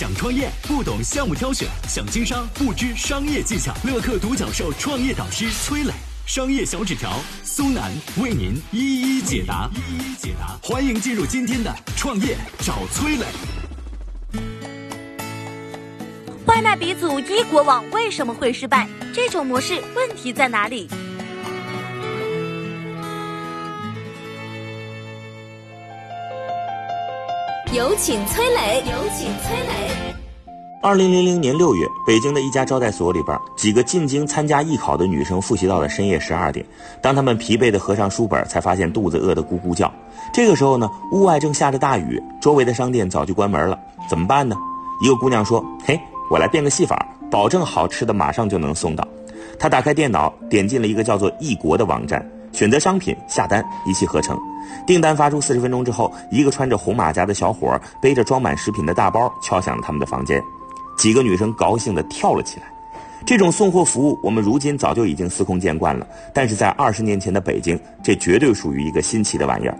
想创业不懂项目挑选，想经商不知商业技巧。乐客独角兽创业导师崔磊，商业小纸条苏南为您一一解答。一一解答，欢迎进入今天的创业找崔磊。外卖鼻祖一国网为什么会失败？这种模式问题在哪里？有请崔磊。有请崔磊。二零零零年六月，北京的一家招待所里边，几个进京参加艺考的女生复习到了深夜十二点。当她们疲惫的合上书本，才发现肚子饿得咕咕叫。这个时候呢，屋外正下着大雨，周围的商店早就关门了。怎么办呢？一个姑娘说：“嘿，我来变个戏法，保证好吃的马上就能送到。”她打开电脑，点进了一个叫做“异国”的网站。选择商品下单，一气呵成。订单发出四十分钟之后，一个穿着红马甲的小伙背着装满食品的大包敲响了他们的房间。几个女生高兴地跳了起来。这种送货服务，我们如今早就已经司空见惯了。但是在二十年前的北京，这绝对属于一个新奇的玩意儿。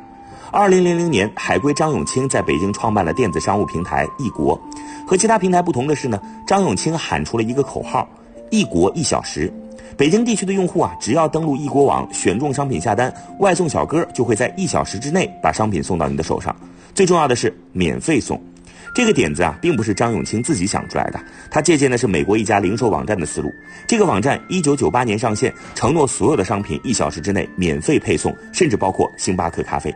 二零零零年，海归张永清在北京创办了电子商务平台易国。和其他平台不同的是呢，张永清喊出了一个口号：“一国一小时。”北京地区的用户啊，只要登录易国网，选中商品下单，外送小哥就会在一小时之内把商品送到你的手上。最重要的是免费送。这个点子啊，并不是张永清自己想出来的，他借鉴的是美国一家零售网站的思路。这个网站一九九八年上线，承诺所有的商品一小时之内免费配送，甚至包括星巴克咖啡。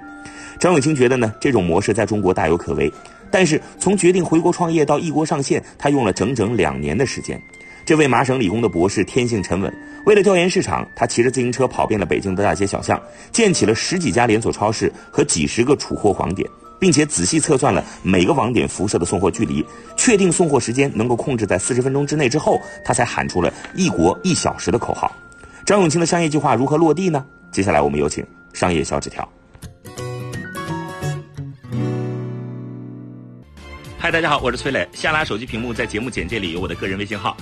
张永清觉得呢，这种模式在中国大有可为。但是从决定回国创业到一国上线，他用了整整两年的时间。这位麻省理工的博士天性沉稳，为了调研市场，他骑着自行车跑遍了北京的大街小巷，建起了十几家连锁超市和几十个储货网点，并且仔细测算了每个网点辐射的送货距离，确定送货时间能够控制在四十分钟之内之后，他才喊出了“一国一小时”的口号。张永清的商业计划如何落地呢？接下来我们有请商业小纸条。嗨，大家好，我是崔磊。下拉手机屏幕，在节目简介里有我的个人微信号。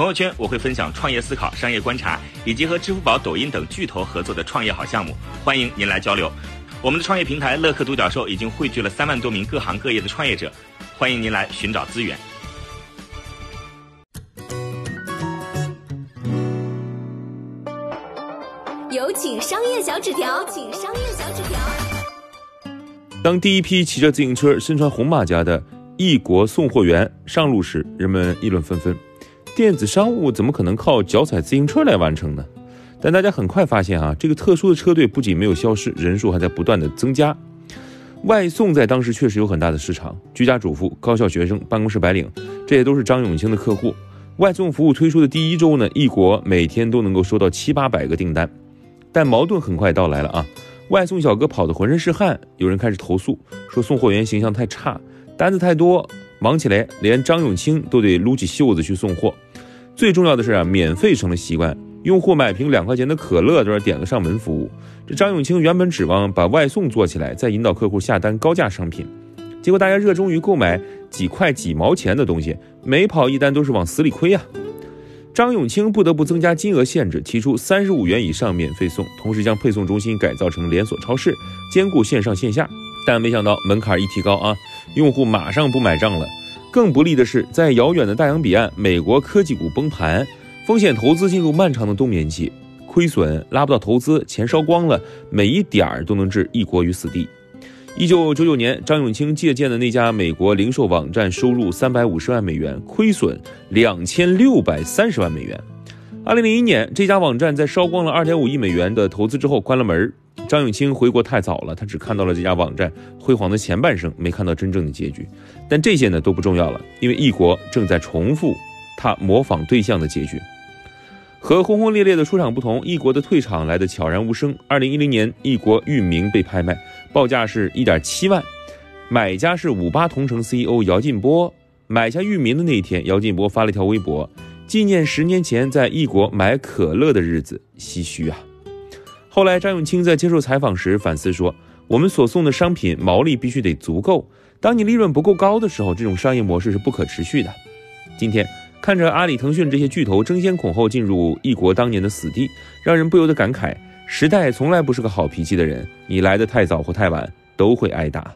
朋友圈我会分享创业思考、商业观察，以及和支付宝、抖音等巨头合作的创业好项目，欢迎您来交流。我们的创业平台乐客独角兽已经汇聚了三万多名各行各业的创业者，欢迎您来寻找资源。有请商业小纸条，请商业小纸条。当第一批骑着自行车、身穿红马甲的异国送货员上路时，人们议论纷纷。电子商务怎么可能靠脚踩自行车来完成呢？但大家很快发现啊，这个特殊的车队不仅没有消失，人数还在不断的增加。外送在当时确实有很大的市场，居家主妇、高校学生、办公室白领，这些都是张永清的客户。外送服务推出的第一周呢，异国每天都能够收到七八百个订单。但矛盾很快到来了啊，外送小哥跑得浑身是汗，有人开始投诉，说送货员形象太差，单子太多。忙起来，连张永清都得撸起袖子去送货。最重要的是啊，免费成了习惯，用户买瓶两块钱的可乐都要点个上门服务。这张永清原本指望把外送做起来，再引导客户下单高价商品，结果大家热衷于购买几块几毛钱的东西，每跑一单都是往死里亏呀。张永清不得不增加金额限制，提出三十五元以上免费送，同时将配送中心改造成连锁超市，兼顾线上线下。但没想到门槛一提高啊，用户马上不买账了。更不利的是，在遥远的大洋彼岸，美国科技股崩盘，风险投资进入漫长的冬眠期，亏损拉不到投资，钱烧光了，每一点儿都能置一国于死地。一九九九年，张永清借鉴的那家美国零售网站收入三百五十万美元，亏损两千六百三十万美元。二零零一年，这家网站在烧光了二点五亿美元的投资之后关了门。张永清回国太早了，他只看到了这家网站辉煌的前半生，没看到真正的结局。但这些呢都不重要了，因为异国正在重复他模仿对象的结局。和轰轰烈烈的出场不同，易国的退场来的悄然无声。二零一零年，易国域名被拍卖，报价是一点七万，买家是五八同城 CEO 姚劲波。买下域名的那一天，姚劲波发了一条微博，纪念十年前在易国买可乐的日子，唏嘘啊。后来，张永清在接受采访时反思说：“我们所送的商品毛利必须得足够。当你利润不够高的时候，这种商业模式是不可持续的。”今天看着阿里、腾讯这些巨头争先恐后进入异国当年的死地，让人不由得感慨：时代从来不是个好脾气的人，你来的太早或太晚，都会挨打。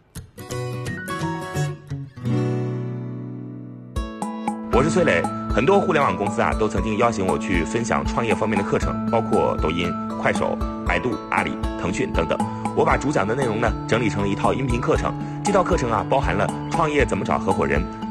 我是崔磊，很多互联网公司啊都曾经邀请我去分享创业方面的课程，包括抖音、快手、百度、阿里、腾讯等等。我把主讲的内容呢整理成了一套音频课程，这套课程啊包含了创业怎么找合伙人、